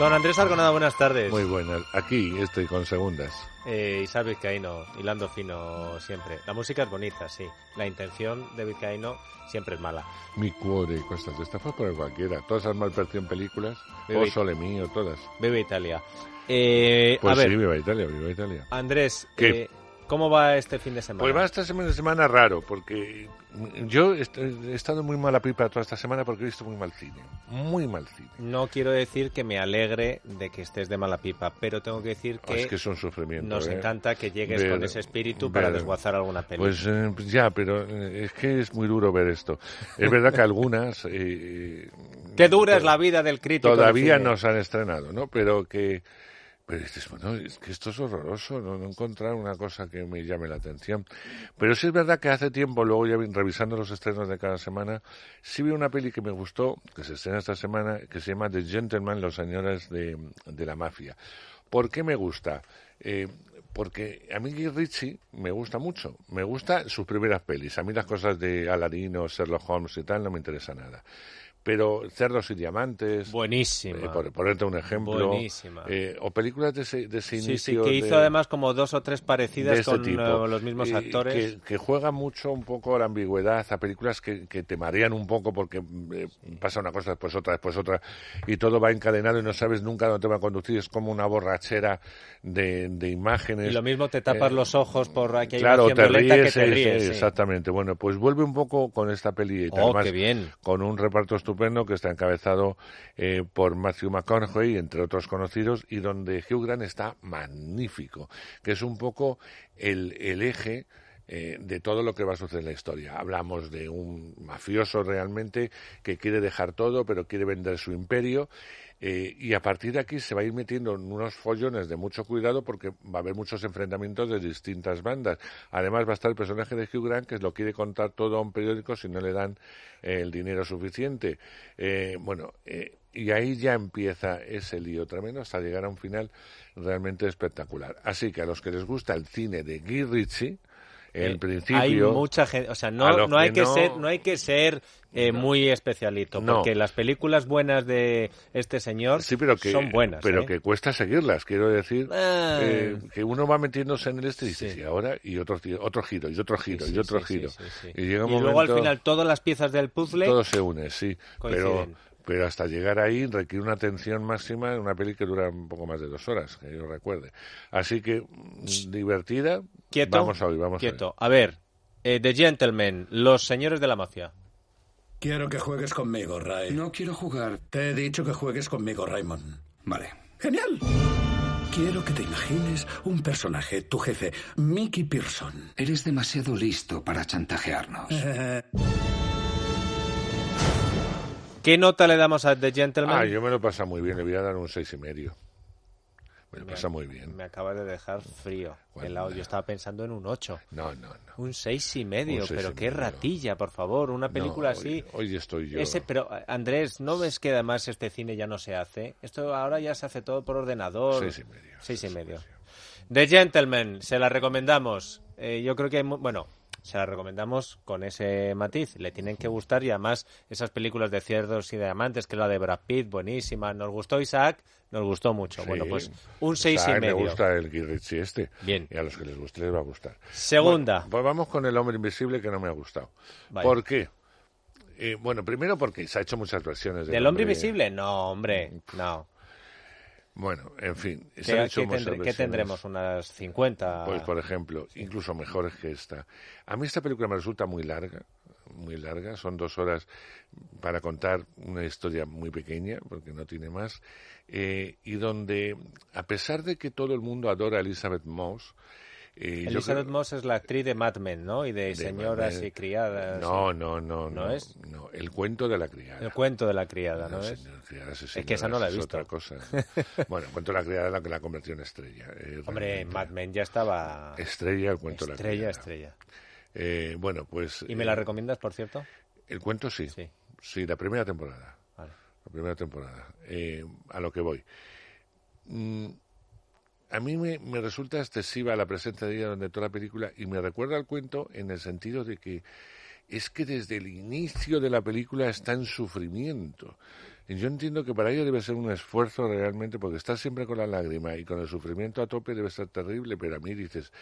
Don Andrés Argonada, buenas tardes. Muy buenas. Aquí estoy con segundas. Eh, Isabel Vizcaíno, hilando fino siempre. La música es bonita, sí. La intención de Vizcaíno siempre es mala. Mi cuore, cosas de esta fue por cualquiera. Todas esas malperción películas. Bebe- O Sole Mío, todas. Vive Italia. Eh, Pues a ver, sí, viva Italia, viva Italia. Andrés, eh, ¿cómo va este fin de semana? Pues va esta semana, semana raro, porque yo he estado muy mala pipa toda esta semana porque he visto muy mal cine. Muy mal cine. No quiero decir que me alegre de que estés de mala pipa, pero tengo que decir que, es que es un sufrimiento. nos ¿eh? encanta que llegues Ver- con ese espíritu para ver- desguazar alguna peli. Pues eh, pues ya, pero eh, es que es muy duro ver esto. Es verdad que algunas... Eh, Qué dura es la vida del crítico. Todavía no se han estrenado, ¿no? Pero que... Pero dices, bueno, es que esto es horroroso, no, encontrar una cosa que me llame la atención. Pero sí es verdad que hace tiempo, luego ya vi- revisando los estrenos de cada semana, sí vi una peli que me gustó, que se estrena esta semana, que se llama The Gentleman, los señores de, la mafia. ¿Por qué me gusta? Eh, porque a mí Guy Ritchie me gusta mucho. Me gusta sus primeras pelis. A mí las cosas de Aladino, Sherlock Holmes y tal no me interesa nada. Pero Cerdos y Diamantes, Buenísima. eh, por ponerte un ejemplo, Buenísima. eh, o películas de ese, de ese sí, sí, inicio que de- hizo además como dos o tres parecidas de este con tipo. eh, los mismos Y actores. Que, que juega mucho un poco la ambigüedad, a películas que, que te marean un poco porque eh, pasa una cosa, después otra, después otra, y todo va encadenado y no sabes nunca dónde te va a conducir. Es como una borrachera de, de imágenes. Y lo mismo te tapas Eh, los ojos por aquí Claro, te ríes, que te sí, ríes. sí, sí. exactamente. Bueno, pues vuelve un poco con esta peli. Oh, además qué bien. Con un reparto estupendo que está encabezado eh, por Matthew McConaughey, entre otros conocidos, y donde Hugh Grant está magnífico, que es un poco el, el eje eh, de todo lo que va a suceder en la historia. Hablamos de un mafioso realmente que quiere dejar todo, pero quiere vender su imperio. Eh, y a partir de aquí se va a ir metiendo en unos follones de mucho cuidado porque va a haber muchos enfrentamientos de distintas bandas. Además va a estar el personaje de Hugh Grant que lo quiere contar todo a un periódico si no le dan eh, el dinero suficiente. Eh, bueno, eh, y ahí ya empieza ese lío tremendo hasta llegar a un final realmente espectacular. Así que a los que les gusta el cine de Guy Ritchie, en Eh, principio... hay mucha gente, o sea, no, no hay que que no- ser, no hay que ser eh, muy especialito, No. porque las películas buenas de este señor Sí, pero que, son buenas. pero ¿eh? que cuesta seguirlas, quiero decir, Ah. eh, que uno va metiéndose en el este y dice, Sí. "Sí, ahora, y otro, otro giro, y otro giro, Sí, y otro giro. Y llega un Y luego al final todas las piezas del puzzle todo se une, sí, coinciden. pero hasta llegar ahí requiere una atención máxima en una peli que dura un poco más de dos horas, que yo recuerde. Así que, divertida, quieto, vamos a oír, vamos quieto. A ver, eh, The Gentlemen, los señores de la mafia. Quiero que juegues conmigo, Ray. No quiero jugar. Te he dicho que juegues conmigo, Raymond. Vale. ¡Genial! Quiero que te imagines un personaje, tu jefe, Mickey Pearson. Eres demasiado listo para chantajearnos. ¿Qué nota le damos a The Gentlemen? Ah, yo me lo pasa muy bien, le voy a dar un seis y medio. Me lo pasa muy bien. Me acabas de dejar frío. Helado. Yo estaba pensando en un 8. No, no, no. Un seis y medio, seis pero y qué medio. ratilla, por favor. Una película No, así. Hoy, hoy estoy yo. Ese, pero Andrés, ¿no ves que además este cine ya no se hace? Esto ahora ya se hace todo por ordenador. Seis y medio. Seis y medio. The Gentleman, se la recomendamos. Eh, yo creo que hay bueno, se la recomendamos con ese matiz. Le tienen que gustar y además esas películas de cierdos y diamantes, que es la de Brad Pitt, buenísima. Nos gustó Isaac, nos gustó mucho. Sí. Bueno, pues un seis Isaac, y medio. Me gusta el Guy Ritchie este. Bien. Y a los que les guste les va a gustar. Segunda. Bueno, pues vamos con El Hombre Invisible que no me ha gustado. ¿Por qué? Eh, bueno, primero porque se ha hecho muchas versiones del ¿Del hombre invisible? No, hombre, no. Bueno, en fin, se ¿Qué, qué tendré- qué tendremos? ¿Unas 50? Pues, por ejemplo, incluso mejores que esta. A mí esta película me resulta muy larga, muy larga. Son dos horas para contar una historia muy pequeña, porque no tiene más. eh, y donde, a pesar de que todo el mundo adora a Elizabeth Moss, Eh, Elizabeth creo- Moss es la actriz de Mad Men, ¿no? Y de, de señoras Mad y criadas. No, no, no, ¿No no. es? No, el cuento de la criada. El cuento de la criada, ¿no, No, es? señor, criadas y Es que esa no la he señoras, es visto. otra cosa. bueno, el cuento de la criada es la que la convirtió en estrella. eh, Hombre. Mad Men ya estaba... Estrella, el cuento de la Estrella, criada. estrella. Eh, bueno, pues... ¿Y me eh, la recomiendas, por cierto? El cuento sí. Sí. Sí, la primera temporada. Vale. La primera temporada. Eh, a lo que voy. Mm, a mí me, me resulta excesiva la presencia de ella durante toda la película y me recuerda al cuento en el sentido de que es que desde el inicio de la película está en sufrimiento. Y yo entiendo que para ella debe ser un esfuerzo realmente, porque estar siempre con la lágrima y con el sufrimiento a tope debe ser terrible, pero a mí dices,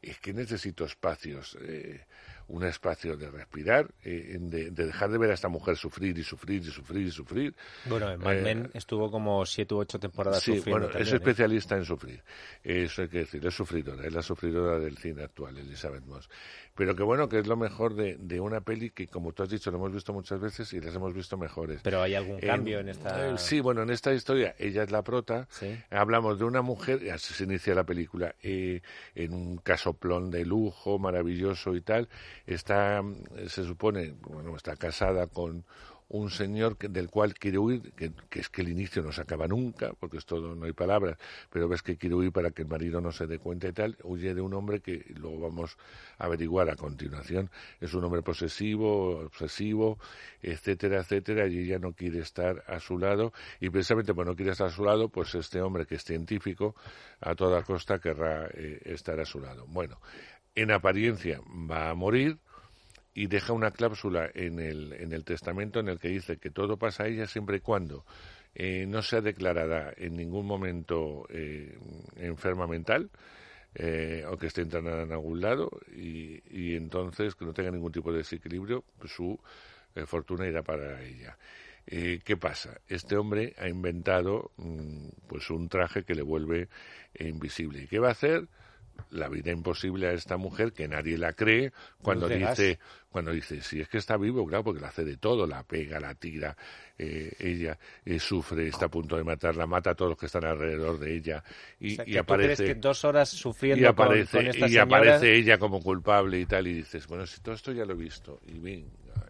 es que necesito espacios, eh, un espacio de respirar, eh, de, de dejar de ver a esta mujer sufrir y sufrir y sufrir y sufrir. Bueno, en Mad Eh, Men estuvo como siete u ocho temporadas Sí, sufriendo bueno, es ¿eh? especialista en sufrir. Eso hay que decir, es sufridora, es la sufridora del cine actual, Elizabeth Moss. Pero que bueno, que es lo mejor de, de una peli que, como tú has dicho, lo hemos visto muchas veces y las hemos visto mejores. Pero hay algún cambio en esta... sí, bueno, en esta historia ella es la prota. Sí. Hablamos de una mujer, así se inicia la película, eh, en un casoplón de lujo, maravilloso y tal. Está, se supone, bueno, está casada con un señor que- del cual quiere huir, que, es que el inicio no se acaba nunca, porque es todo, no hay palabras, pero ves que quiere huir para que el marido no se dé cuenta y tal, huye de un hombre que luego vamos a averiguar a continuación. Es un hombre posesivo, obsesivo, etcétera, etcétera, y ella no quiere estar a su lado, y precisamente por no quiere estar a su lado, pues este hombre que es científico, a toda costa querrá eh, estar a su lado. Bueno, en apariencia va a morir, y deja una cláusula en el, en el testamento en el que dice que todo pasa a ella siempre y cuando eh, no sea declarada en ningún momento eh, enferma mental eh, o que esté internada en algún lado y, y entonces que no tenga ningún tipo de desequilibrio, pues su eh, fortuna irá para ella. Eh, ¿Qué pasa? Este hombre ha inventado mm, pues un traje que le vuelve eh, invisible. ¿Y qué va a hacer? La vida imposible a esta mujer que nadie la cree cuando dice cuando dice si es que está vivo claro porque la hace de todo la pega la tira eh, ella eh, sufre está a punto de matarla mata a todos los que están alrededor de ella y, O sea, y que tú aparece crees que dos horas sufriendo y aparece con, esta y señora... aparece ella como culpable y tal y dices bueno si todo esto ya lo he visto y venga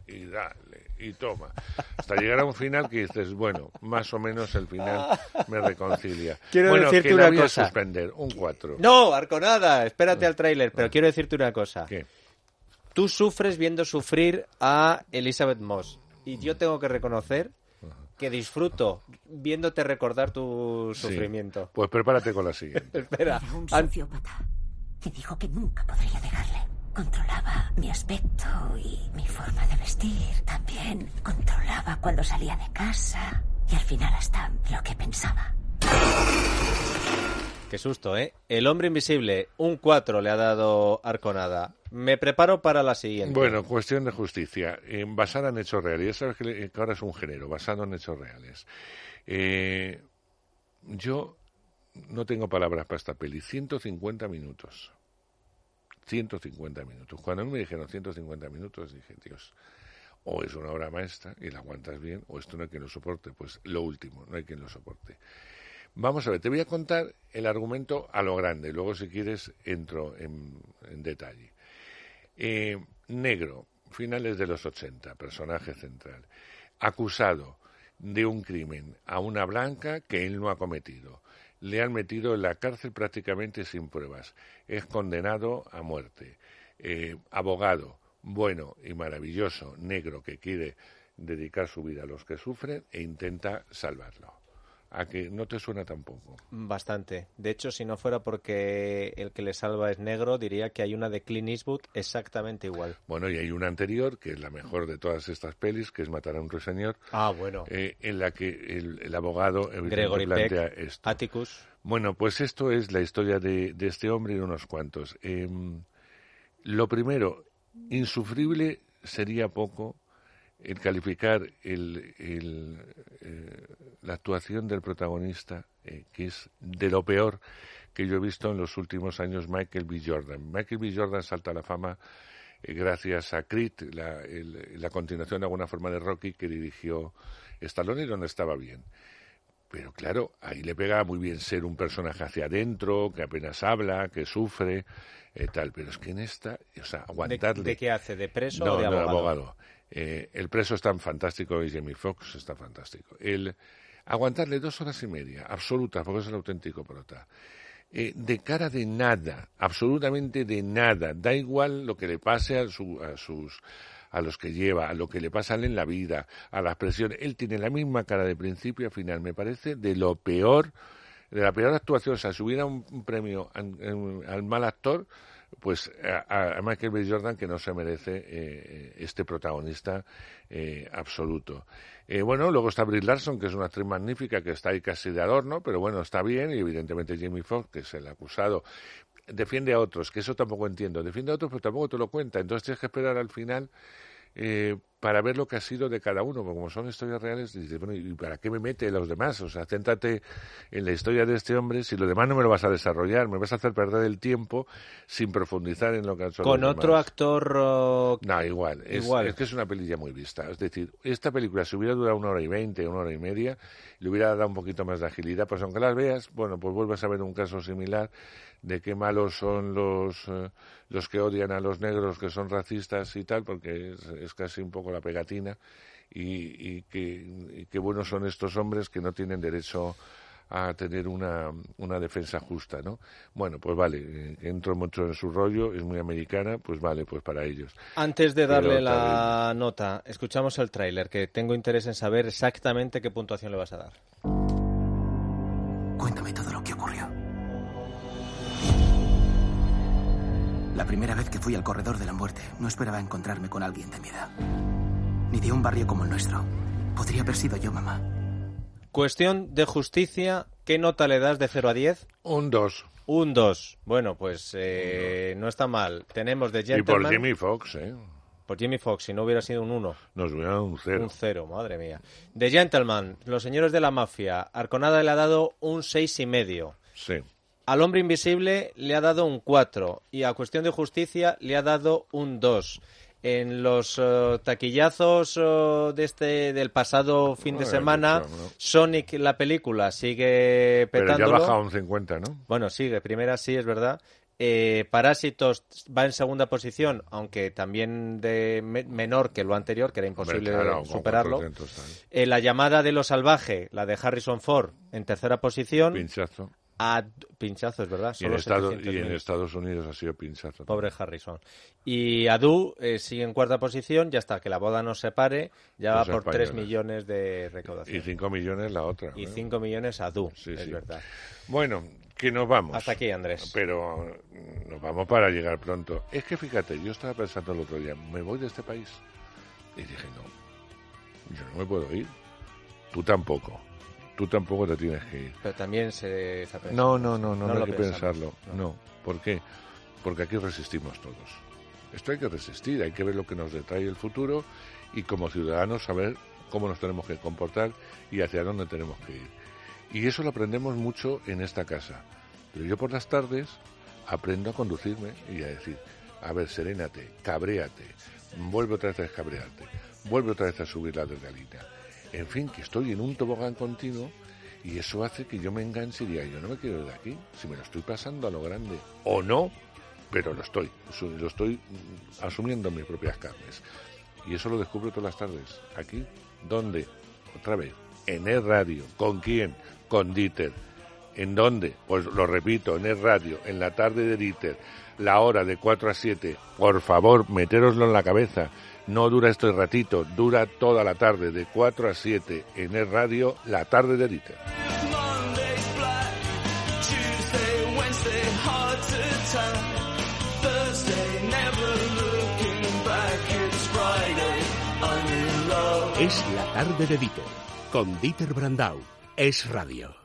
y dale y toma hasta llegar a un final que dices bueno más o menos el final me reconcilia Quiero bueno decirte que una a cosa. suspender un 4 No, Arconada, espérate al tráiler, pero quiero decirte una cosa. ¿Qué? Tú sufres viendo sufrir a Elizabeth Moss y yo tengo que reconocer que disfruto viéndote recordar tu Sí. sufrimiento. pues prepárate con la siguiente Espera, Era un sociópata. Y dijo que nunca podría dejarle. Controlaba mi aspecto y mi forma de vestir. También controlaba cuando salía de casa. Y al final hasta lo que pensaba. qué susto, ¿eh? El hombre invisible, un 4 le ha dado Arconada. Me preparo para la siguiente. Bueno, cuestión de justicia, eh, basada en hechos reales. Ya sabes que, le- que ahora es un género, basado en hechos reales. Eh, yo no tengo palabras para esta peli. 150 minutos. 150 minutos. Cuando a me dijeron 150 minutos, dije, Dios, o es una obra maestra y la aguantas bien, o esto no hay quien lo soporte. Pues lo último, no hay quien lo soporte. Vamos a ver, te voy a contar el argumento a lo grande. Luego, si quieres, entro en, en detalle. Eh, negro, finales de los 80, personaje central. Acusado de un crimen a una blanca que él no ha cometido. Le han metido en la cárcel prácticamente sin pruebas. Es condenado a muerte. Eh, abogado, bueno y maravilloso, negro, que quiere dedicar su vida a los que sufren e intenta salvarlo. A que no te suena tampoco. Bastante. De hecho, si no fuera porque el que le salva es negro, diría que hay una de Clint Eastwood exactamente igual. Bueno, y hay una anterior, que es la mejor de todas estas pelis, que es Matar a un ruiseñor, Ah, bueno. eh, en la que el, el abogado Gregory plantea Peck, esto. Atticus. Bueno, pues esto es la historia de, de este hombre y de unos cuantos. Em, lo primero, insufrible sería poco el calificar el, el, eh, la actuación del protagonista, eh, que es de lo peor que yo he visto en los últimos años, Michael B. Jordan. Michael B. Jordan salta a la fama eh, gracias a Creed, la, el- la continuación de alguna forma de Rocky que dirigió Stallone y donde estaba bien. Pero claro, ahí le pega muy bien ser un personaje hacia adentro, que apenas habla, que sufre, eh, tal. Pero es que en esta, o sea, ¿De, aguantarle. de qué hace? ¿De preso no, o de no, abogado? Eh, el preso es tan fantástico y Jamie Foxx está fantástico. El aguantarle dos horas y media, absolutas, porque es el auténtico prota. eh, de cara de nada, absolutamente de nada. Da igual lo que le pase a, su- a sus a los que lleva, a lo que le pasa a él en la vida, a las presiones. Él tiene la misma cara de principio a final. Me parece de lo peor, de la peor actuación. O sea, si hubiera un, premio al mal actor, pues a, a Michael B. Jordan que no se merece eh, este protagonista eh, absoluto. Eh, bueno, luego está Brie Larson, que es una actriz magnífica, que está ahí casi de adorno, pero bueno, está bien, y evidentemente Jamie Foxx, que es el acusado, defiende a otros, que eso tampoco entiendo, defiende a otros, pero tampoco te lo cuenta, entonces tienes que esperar al final eh, para ver lo que ha sido de cada uno, porque como son historias reales, dices, bueno, ¿y para qué me mete los demás? O sea, céntrate en la historia de este hombre, si lo demás no me lo vas a desarrollar, me vas a hacer perder el tiempo sin profundizar en lo que han hecho Con los otro demás. actor... No, igual. Es, Igual. es que es una peli ya muy vista. Es decir, esta película, si hubiera durado una hora y veinte, una hora y media, le hubiera dado un poquito más de agilidad. Pues aunque las veas, bueno, pues vuelves a ver un caso similar de qué malos son los, eh, los que odian a los negros, que son racistas y tal, porque es, es casi un poco la pegatina. Y, y, que, y qué buenos son estos hombres que no tienen derecho a tener una, una defensa justa, ¿no? Bueno, pues vale, eh, entro mucho en su rollo, es muy americana, pues vale, pues para ellos. Antes de Pero darle la nota, escuchamos el tráiler, que tengo interés en saber exactamente qué puntuación le vas a dar. Cuéntame todo lo que ocurrió. La primera vez que fui al corredor de la muerte, no esperaba encontrarme con alguien de mi edad. Ni de un barrio como el nuestro. Podría haber sido yo, mamá. Cuestión de justicia, ¿qué nota le das de 0 a 10? Un 2. Un 2. Bueno, pues eh, no está mal. Tenemos de Y por Gentleman... Jimmy Fox, ¿eh? por Jimmy Fox, si no hubiera sido un 1. Nos hubiera dado un cero. Un 0, madre mía. The Gentleman, Los Señores de la Mafia. Arconada le ha dado un seis y medio. Sí. Al Hombre Invisible le ha dado un 4 y a Cuestión de Justicia le ha dado un 2. En los eh, taquillazos eh, de este del pasado fin de semana. Sonic la película sigue Pero ya ha petándolo. bajado un 50, ¿no? Bueno, sigue, primera sí, es verdad. Eh, Parásitos va en segunda posición, aunque también de me- menor que lo anterior, que era imposible claro, superarlo. 400 tal. Eh, la llamada de lo salvaje, la de Harrison Ford, en tercera posición. Pinchazo. A pinchazo, es verdad. Y en, Estados, 700.000. y en Estados Unidos ha sido pinchazo. Pobre Harrison. Y Adu eh, sigue en cuarta posición, ya hasta que la boda nos separe, ya Los va por 3 españoles. millones de Y recaudación. 5 millones la otra. Y ¿eh? 5 millones Adu, Sí, es sí. verdad. Bueno, que nos vamos. Hasta aquí, Andrés. Pero mm, nos vamos para llegar pronto. Es que fíjate, yo estaba pensando el otro día, ¿me voy de este país? Y dije, no, yo no me puedo ir. Tú tampoco. Tú tampoco te tienes que ir. Pero también se No, no, no, no, no, hay que pensarlo. no. No. ¿Por qué? Porque aquí resistimos todos. Esto hay que resistir, hay que ver lo que nos detrae el futuro y como ciudadanos saber cómo nos tenemos que comportar y hacia dónde tenemos que ir. Y eso lo aprendemos mucho en esta casa. Pero yo por las tardes aprendo a conducirme y a decir, a ver, serénate, cabréate, vuelve otra vez a descabrearte, vuelve otra vez a subir la adrenalina. En fin, que estoy en un tobogán continuo y eso hace que yo me enganche y diga, yo no me quiero ir de aquí, si me lo estoy pasando a lo grande, o no, pero lo estoy, lo estoy mm, asumiendo en mis propias carnes. Y eso lo descubro todas las tardes. Aquí, ¿dónde? Otra vez, en el radio. ¿Con quién? Con Dieter. ¿En dónde? Pues lo repito, en el radio, en la tarde de Dieter, la hora de 4 a 7. Por favor, metéroslo en la cabeza. No dura este ratito, dura toda la tarde, de 4 a 7, en el radio, la tarde de Dieter. Es la tarde de Dieter, con Dieter Brandau. Es radio.